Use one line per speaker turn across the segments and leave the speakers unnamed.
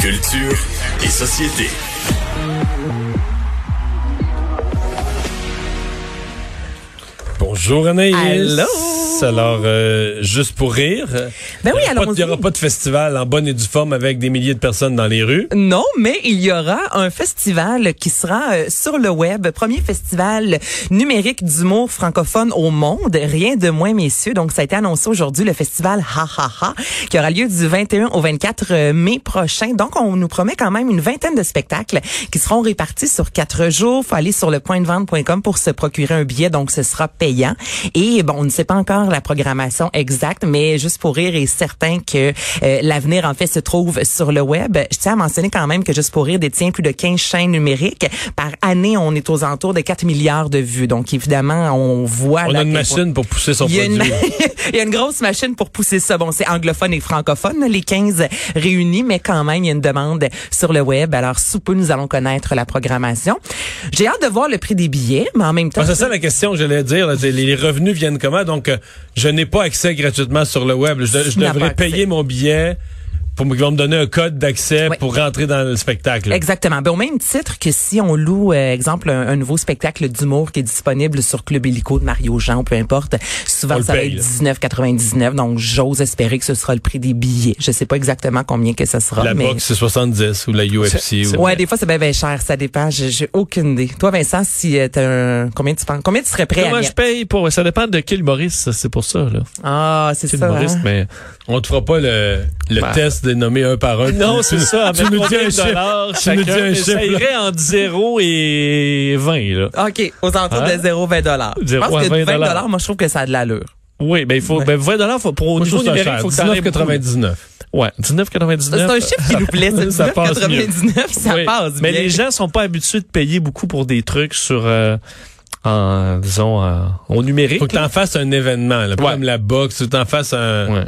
Culture et société.
Bonjour Anaïs.
Allô?
Alors, euh, juste pour rire.
Ben oui, allons-y.
Il n'y aura pas de festival en bonne et due forme avec des milliers de personnes dans les rues.
Non, mais il y aura un festival qui sera euh, sur le web, premier festival numérique d'humour francophone au monde, rien de moins messieurs. Donc ça a été annoncé aujourd'hui le festival Ha Ha Ha qui aura lieu du 21 au 24 mai prochain. Donc on nous promet quand même une vingtaine de spectacles qui seront répartis sur quatre jours. Faut aller sur le pointdevente.com pour se procurer un billet, donc ce sera payant. Et bon, on ne sait pas encore la programmation exacte, mais juste pour rire est certain que euh, l'avenir en fait se trouve sur le web. Je tiens à mentionner quand même que Juste pour rire détient plus de 15 chaînes numériques. Par année, on est aux alentours de 4 milliards de vues. Donc évidemment, on voit
On a une machine pour pousser son
il y, a une,
produit.
il y a une grosse machine pour pousser ça. Bon, c'est anglophone et francophone, les 15 réunis, mais quand même, il y a une demande sur le web. Alors, sous peu, nous allons connaître la programmation. J'ai hâte de voir le prix des billets, mais en même temps...
Ah, c'est ça la question, j'allais dire. là, les, les revenus viennent comment? Donc, euh, je n'ai pas accès gratuitement sur le web. Je, devrais payer mon billet pour qu'ils vont me donner un code d'accès
Oui.
pour rentrer dans le spectacle.
Exactement. Ben, au même titre que si on loue, euh, exemple, un, un nouveau spectacle d'humour qui est disponible sur Club Illico de Mario Jean, peu importe, souvent
On
ça va être
là.
19,99. Donc, j'ose espérer que ce sera le prix des billets. Je sais pas exactement combien que ça sera,
La
mais...
boxe, c'est 70 ou la UFC. ou-
Ouais, des fois c'est bien ben cher, ça dépend. J'ai aucune idée. Toi, Vincent, si euh, t'as un, combien tu penses, combien tu serais prêt à
Comment je
mettre?
paye pour ça dépend de quel humoriste, c'est pour ça là.
Ah, c'est ça.
humoriste,
hein?
mais
On te fera pas le, le
Ben.
test des nommés un par un.
non, c'est ça.
Tu nous dis un chiffre. Tu nous dis un
mais
chiffre,
Ça
là.
irait entre 0 et 20 là.
OK, aux alentours
Hein?
de 0, 20 dollars. Je
Zéro
pense
à
que
20
20 dollars, moi je trouve que ça a de l'allure.
Oui, ben il faut
Ouais.
ben 20 dollars faut pour au
Moi, je
niveau numérique,
cher.
faut que ça aille beaucoup.
19,99.
Ouais, 19,99.
C'est un chiffre qui nous plaît, c'est
Ça passe
19,99, ça
Oui.
passe
Mais
bien.
les gens sont pas habitués de payer beaucoup pour des trucs sur euh, en disons euh, au numérique.
Faut que t'en fasses un événement, là, pas
Ouais.
comme la boxe, faut que t'en fasses un,
Ouais.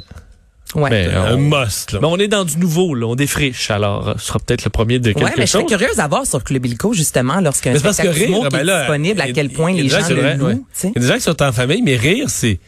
Ouais.
Mais,
un must. Là.
mais on est dans du nouveau là, on défriche alors euh, ce sera peut-être le premier de quelque
Ouais, mais je serais curieuse à voir sur Club Illico, justement, lorsqu'un
parce que
spectacle
rire,
qui
ben
est disponible, à quel point les gens le louent,
ouais.
tu sais.
Il y a des gens qui sont en famille, mais rire, c'est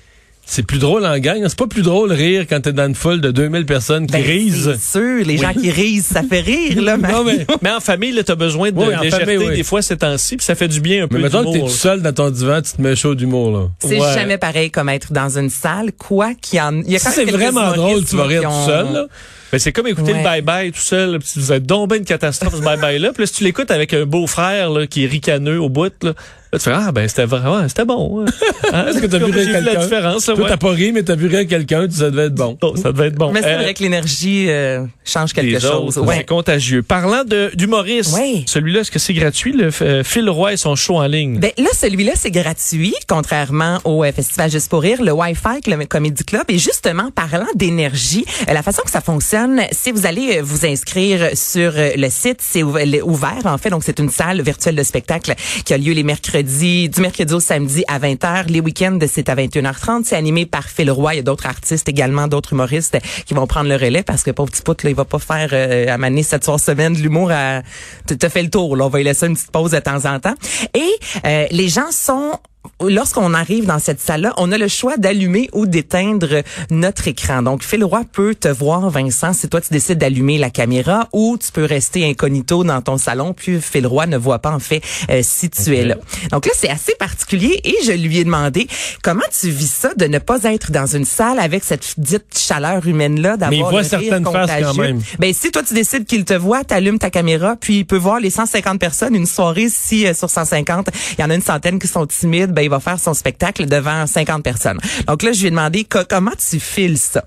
c'est plus drôle en gang. C'est pas plus drôle rire quand t'es dans une foule de 2000 personnes qui
Ben,
risent.
C'est sûr, les gens qui risent, ça fait rire, là,
Non, mais,
Mais en famille, là, t'as besoin de
Oui, en
légèreté
famille, oui.
des fois ces temps-ci, puis ça fait du bien un
mais
peu
mettons que t'es tout seul dans ton divan, tu te mets chaud d'humour, là.
C'est
Ouais.
jamais pareil comme être dans une salle, quoi qu'il y en il y a
Si c'est vraiment drôle, tu vas rire tout seul, là.
Ben, c'est comme écouter
Ouais.
le bye-bye tout seul. Vous êtes donc ben une catastrophe, ce bye-bye-là. Puis là, si tu l'écoutes avec un beau-frère là, qui est ricaneux au bout, là, là, tu fais Ah, ben, c'était vraiment, c'était bon. hein. Hein?
Est-ce que t'as vu
la différence. Là,
Toi,
ouais.
t'as pas ri, mais t'as vu rire quelqu'un, ça devait être bon.
Bon, ça devait être bon.
Mais c'est
Euh,
vrai que l'énergie euh, change quelque chose. Ouais.
C'est contagieux. Parlant de d'humoriste,
Ouais.
celui-là, est-ce que c'est gratuit? Le euh, Phil Roy et son show en ligne?
Ben là, celui-là, c'est gratuit, contrairement au euh, Festival Juste pour rire, le Wi-Fi, le Comedy Club. Et justement, parlant d'énergie, euh, la façon que ça fonctionne, si vous allez euh, vous inscrire sur euh, le site, c'est ouvert, en fait. Donc, c'est une salle virtuelle de spectacle qui a lieu les mercredis, du mercredi au samedi à 20h. Les week-ends, c'est à 21h30. C'est animé par Phil Roy. Il y a d'autres artistes également, d'autres humoristes qui vont prendre le relais parce que pauvre petit pote, là, il va pas faire euh, à maner cette soir semaine de l'humour à te fait le tour. Là. On va lui laisser une petite pause de temps en temps. Et euh, les gens sont lorsqu'on arrive dans cette salle-là, on a le choix d'allumer ou d'éteindre notre écran. Donc, Phil Roy peut te voir, Vincent, si toi tu décides d'allumer la caméra ou tu peux rester incognito dans ton salon, puis Phil Roy ne voit pas en fait euh, si tu es là. Donc là, c'est assez particulier et je lui ai demandé comment tu vis ça de ne pas être dans une salle avec cette dite chaleur humaine-là, d'avoir
Mais il voit
le
certaines faces quand même.
Ben si toi tu décides qu'il te voit, t'allumes ta caméra, puis il peut voir les 150 personnes. Une soirée, si euh, sur 150, il y en a une centaine qui sont timides, ben il va faire son spectacle devant 50 personnes. Donc là, je lui ai demandé co- comment tu files ça?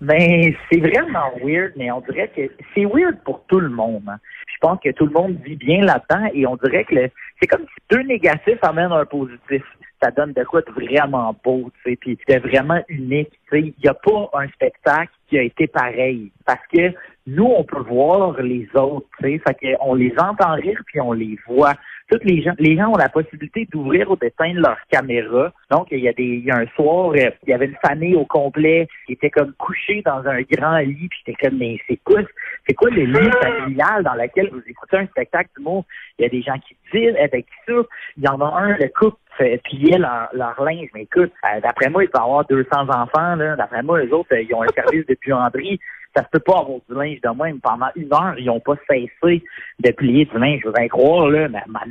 Ben, c'est vraiment weird, mais on dirait que c'est weird pour tout le monde. hein. Je pense que tout le monde vit bien là-dedans et on dirait que c'est comme si deux négatifs amènent un positif. Ça donne de quoi de vraiment beau, tu sais, puis de vraiment unique. Tu sais, il n'y a pas un spectacle qui a été pareil parce que nous, on peut voir les autres, tu sais, fait que on les entend rire puis on les voit. Toutes les gens, les gens ont la possibilité d'ouvrir ou d'éteindre leur caméra. Donc, il y a des, il y a un soir, euh, il y avait une famille au complet qui était comme couchée dans un grand lit, puis j'étais comme, mais c'est quoi, c'est quoi le lit familial dans lequel vous écoutez un spectacle d'humour? Il y a des gens qui disent, qui souffrent. Il y en a un, le couple pliaient leur, leur linge. Mais écoute, euh, d'après moi, il peut avoir 200 enfants. D'après moi, les autres, euh, ils ont un service de buanderie. Ça se peut pas avoir du linge de même. Pendant une heure, ils ont pas cessé de plier du linge. Je voudrais croire, là, mais à un moment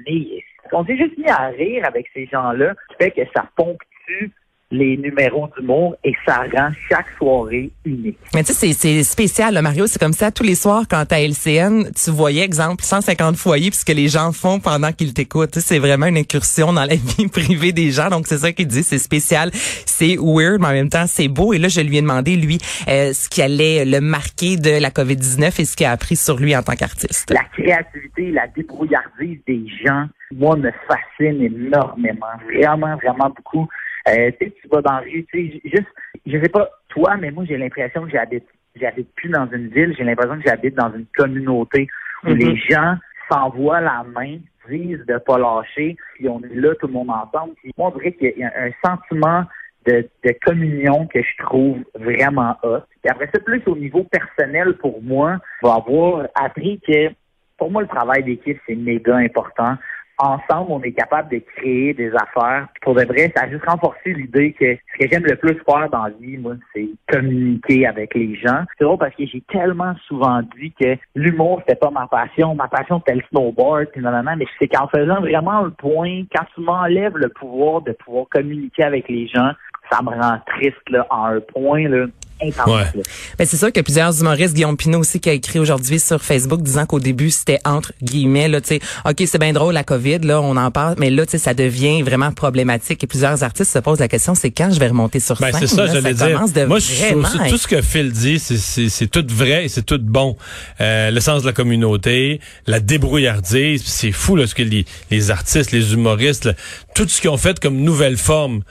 on s'est juste mis à rire avec ces gens-là, qui fait que ça ponctue les numéros d'humour et ça rend chaque soirée unique.
Mais tu sais, c'est- spécial, là, Mario. C'est comme ça tous les soirs quand à LCN, tu voyais, exemple, 150 foyers, puis ce que les gens font pendant qu'ils t'écoutent. Tu sais, C'est vraiment une incursion dans la vie privée des gens. Donc, c'est ça qu'il dit. C'est spécial, c'est weird, mais en même temps, c'est beau. Et là, je lui ai demandé, lui, euh, ce qui allait le marquer de la COVID-19 et ce qu'il a appris sur lui en tant qu'artiste.
La créativité, la débrouillardise des gens, moi, me fascine énormément. Vraiment, vraiment beaucoup. Euh, tu sais, tu vas dans la rue, tu sais, juste, je sais pas toi, mais moi, j'ai l'impression que j'habite, j'habite plus dans une ville, j'ai l'impression que j'habite dans une communauté où
Mhm.
les gens s'envoient la main, disent de pas lâcher, puis on est là, tout le monde ensemble. Puis moi, on dirait qu'il y a un sentiment de, de communion que je trouve vraiment hot. Et après ça, plus au niveau personnel pour moi, je vais avoir appris que pour moi, le travail d'équipe, c'est méga important. Ensemble, on est capable de créer des affaires. Pour de vrai, ça a juste renforcé l'idée que ce que j'aime le plus faire dans la vie, moi, c'est communiquer avec les gens. C'est drôle parce que j'ai tellement souvent dit que l'humour, c'était pas ma passion. Ma passion, c'était le snowboard, puis mais c'est qu'en faisant vraiment le point, quand tu m'enlèves le pouvoir de pouvoir communiquer avec les gens, ça me rend triste, là, en un point, là, intense.
Ouais.
Ben, c'est sûr que plusieurs humoristes, Guillaume Pinot aussi, qui a écrit aujourd'hui sur Facebook disant qu'au début, c'était entre guillemets, là, tu sais, OK, c'est bien drôle, la COVID, là, on en parle, mais là, tu sais, ça devient vraiment problématique et plusieurs artistes se posent la question, c'est quand je vais remonter sur
Ben,
scène?
c'est ça,
là,
j'allais dire.
commence de
Moi, je
vraiment
trouve ça- tout ce que Phil dit, c'est- c'est c'est tout vrai et c'est tout bon. Euh, le sens de la communauté, la débrouillardise, c'est fou là, ce que les, les artistes, les humoristes, là, tout ce qu'ils ont fait comme nouvelle forme.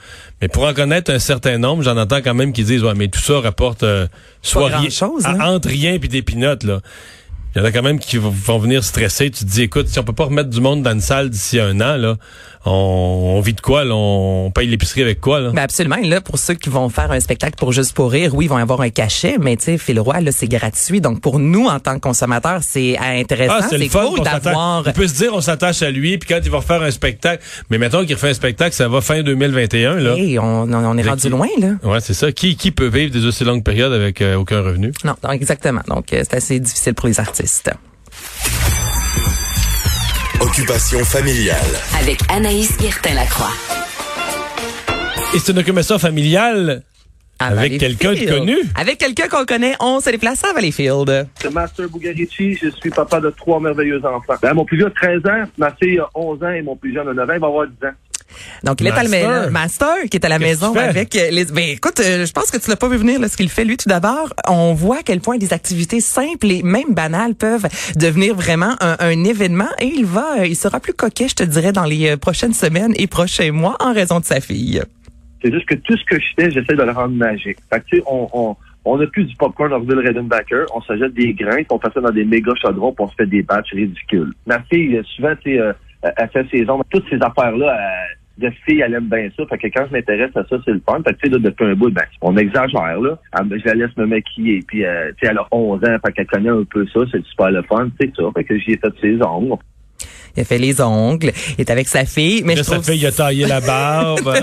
Mais pour en connaître un certain nombre, j'en entends quand même qui disent ouais, mais tout ça rapporte euh, soit rien,
grand-chose,
à-
hein?
entre rien puis des pinottes là. Il y en a quand même qui vont- vont venir stresser. Tu te dis, écoute, si on peut pas remettre du monde dans une salle d'ici un an, là, on, on vit de quoi? Là? On paye l'épicerie avec quoi? Là?
Ben absolument. Là, pour ceux qui vont faire un spectacle pour juste pour rire, oui, ils vont avoir un cachet, mais tu sais, Phil Roy, là, c'est gratuit. Donc, pour nous, en tant que consommateurs, c'est intéressant.
Ah, c'est
cool d'avoir...
On peut se dire, on s'attache à lui, puis quand il va refaire un spectacle, mais mettons qu'il refait un spectacle, ça va fin 2021, là.
Hey, on, on, est rendu loin, là.
Ouais, c'est ça. Qui, qui peut vivre des aussi longues périodes avec euh, aucun revenu?
Non, non, exactement. Donc, euh, c'est assez difficile pour les artistes.
Occupation familiale.
Avec Anaïs Guertin-Lacroix.
Et c'est une occupation familiale
À
avec quelqu'un de connu.
Avec quelqu'un qu'on connaît, on s'est déplacé à Valleyfield.
C'est Master Bugarici, je suis papa de trois merveilleux enfants. Ben, mon plus vieux a 13 ans, ma fille a 11 ans et mon plus jeune a 9 ans, il va avoir 10 ans.
Donc, il est à la
Master.
maison. Master, qui est à la maison avec euh, les. Ben, écoute, euh, je pense que tu l'as pas vu venir, là, ce qu'il fait. Lui, tout d'abord, on voit à quel point des activités simples et même banales peuvent devenir vraiment un, un événement. Et il va, euh, il sera plus coquet, je te dirais, dans les euh, prochaines semaines et prochains mois en raison de sa fille.
C'est juste que tout ce que je fais, j'essaie de le rendre magique. Fait que, tu sais, on, on, on a plus du popcorn Orville Redenbacher, on s'achète des grains, puis on fait ça dans des méga chaudrons, puis on se fait des batchs ridicules. Ma fille, souvent, tu sais, euh, elle fait ses ongles, toutes ces affaires-là, elle- de fille, elle aime bien ça. Fait que quand je m'intéresse à ça, c'est le fun. Fait que, tu sais, depuis un bout, ben, on exagère, là. Je la laisse me maquiller. Puis, euh, tu sais, elle a 11 ans, fait qu'elle connaît un peu ça. C'est super le fun, c'est ça. Fait que j'y ai fait ses ongles.
Il a fait les ongles, il est avec sa fille. Mais
Là,
je
ça
trouve
fait, il a taillé la barbe.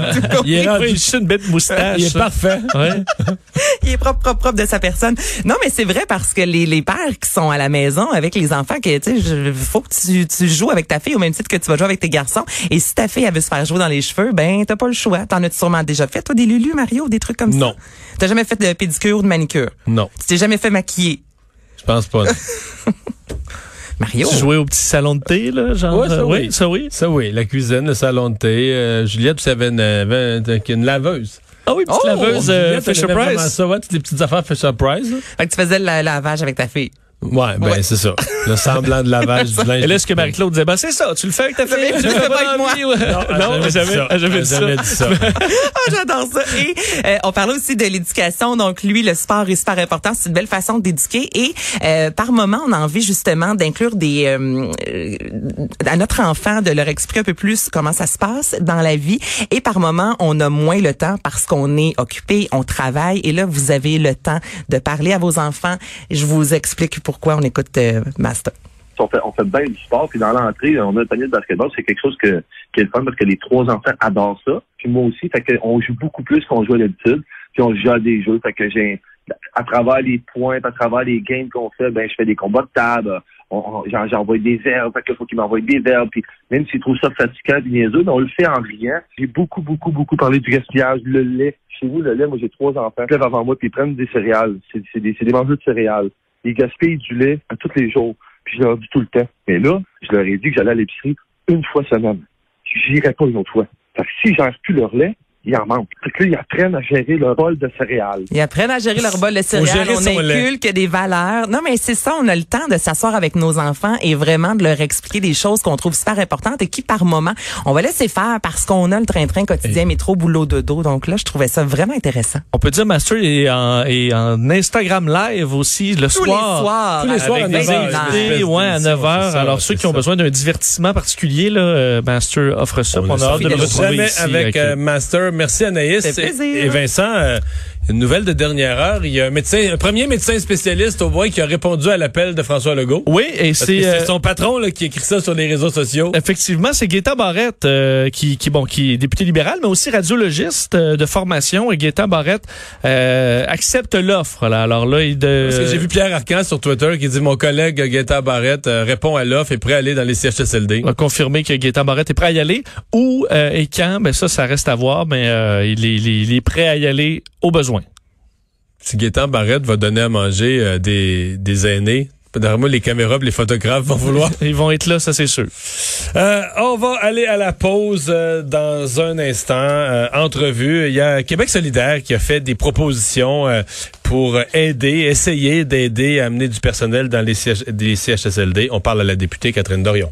il est rendu-
juste une bête moustache.
il est parfait.
Ouais.
il est propre, propre, propre de sa personne. Non, mais c'est vrai parce que les, les pères qui sont à la maison avec les enfants, que tu sais, je- faut que tu, tu joues avec ta fille au même titre que tu vas jouer avec tes garçons. Et si ta fille elle veut se faire jouer dans les cheveux, ben t'as pas le choix. T'en as sûrement déjà fait toi des lulus Mario, des trucs comme ça?
Non.
T'as jamais fait de pédicure ou de manicure?
Non,
Tu t'es jamais fait maquiller?
je pense pas.
Mario?
Tu jouais au petit salon de thé, là, genre.
Ouais, ça
euh,
oui.
ça oui.
Ça oui, la cuisine, le salon de thé. euh, Juliette, tu savais une, avait une, une laveuse.
Ah oui, petite
Oh,
laveuse euh, Fisher Price.
ça, ouais, toutes les petites affaires Fisher Price. là.
Fait que tu faisais le la- lavage avec ta fille.
Ouais, ben
Ouais.
c'est ça. Le semblant de lavage du linge.
Et là, ce que Marie-Claude disait, ben, c'est ça, tu le fais avec ta fille, tu le fais pas avec moi. Non,
elle
jamais, jamais dit ça.
jamais dit ça.
Ah, j'adore ça. Et euh, on parlait aussi de l'éducation. Donc, lui, le sport est super important. C'est une belle façon d'éduquer. Et euh, par moment, on a envie justement d'inclure des euh, euh, à notre enfant, de leur expliquer un peu plus comment ça se passe dans la vie. Et par moment, on a moins le temps parce qu'on est occupé, on travaille. Et là, vous avez le temps de parler à vos enfants. Je vous explique pourquoi on écoute euh, Master.
on fait, on fait bien du sport. Puis dans l'entrée, on a un panier de basketball. C'est quelque chose que, qui est le fun parce que les trois enfants adorent ça. Puis moi aussi, fait joue beaucoup plus qu'on joue à l'habitude. Puis on joue à des jeux. Fait que j'ai, à travers les points, à travers les games qu'on fait, ben je fais des combats de table. J'envoie des verbes, fait que faut qu'ils m'envoient des verbes. Puis même s'ils trouvent ça fatigant niaiseux, ben, on le fait en riant. J'ai beaucoup, beaucoup, beaucoup parlé du gaspillage, le lait. Chez vous, le lait, moi j'ai trois enfants. Ils avant moi puis prennent des céréales. C'est des, des mangeurs de céréales. Ils gaspillent du lait à tous les jours. Puis je leur dis tout le temps. Mais là, je leur ai dit que j'allais à l'épicerie une fois semaine. J'irai pas une autre fois. Fait que si j'en plus leur lait, ils en manquent. Fait que là, ils apprennent à gérer leur bol de céréales.
Ils apprennent à gérer leur bol de céréales. On
lait.
inculque des valeurs. Non, mais c'est ça. On a le temps de s'asseoir avec nos enfants et vraiment de leur expliquer des choses qu'on trouve super importantes et qui, par moment, on va laisser faire parce qu'on a le train-train quotidien métro, boulot, dodo. Donc là, je trouvais ça vraiment intéressant.
On peut dire Master est en, est en Instagram live aussi le
Tous
soir.
les soirs.
Tous les soirs à
avec
9
des
heures,
invités.
ouais, à
d'émission,
9 heures.
c'est ça,
Alors, ceux qui ont
ça.
besoin d'un divertissement particulier, là, euh, Master offre ça.
On
On,
a
hâte de le retrouver
Jamais
ici
avec euh, Master. Merci Anaïs. Et Vincent, euh, une nouvelle de dernière heure. Il y a un médecin, un premier médecin spécialiste au moins qui a répondu à l'appel de François Legault.
Oui, et c'est... Euh,
son patron là, qui écrit ça sur les réseaux sociaux.
Effectivement, c'est Gaétan Barrette euh, qui, qui bon qui est député libéral, mais aussi radiologiste euh, de formation. Et Gaétan Barrette euh, accepte l'offre. Là. Alors là, il de.
Parce que j'ai vu Pierre Arcan sur Twitter qui dit mon collègue Guetta Barrette euh, répond à l'offre et est prêt à aller dans les CHSLD.
a confirmé que Gaétan Barrette est prêt à y aller. Où euh, et quand, ben ça, ça reste à voir, mais euh, il est- il est prêt à y aller au besoin.
Si Gaétan Barrette va donner à manger euh, des, des aînés, les caméras, les photographes vont vouloir.
Ils vont être là, ça c'est sûr.
Euh, on va aller à la pause euh, dans un instant. Euh, entrevue. Il y a Québec solidaire qui a fait des propositions euh, pour aider, essayer d'aider à amener du personnel dans les, CH des CHSLD. On parle à la députée Catherine Dorion.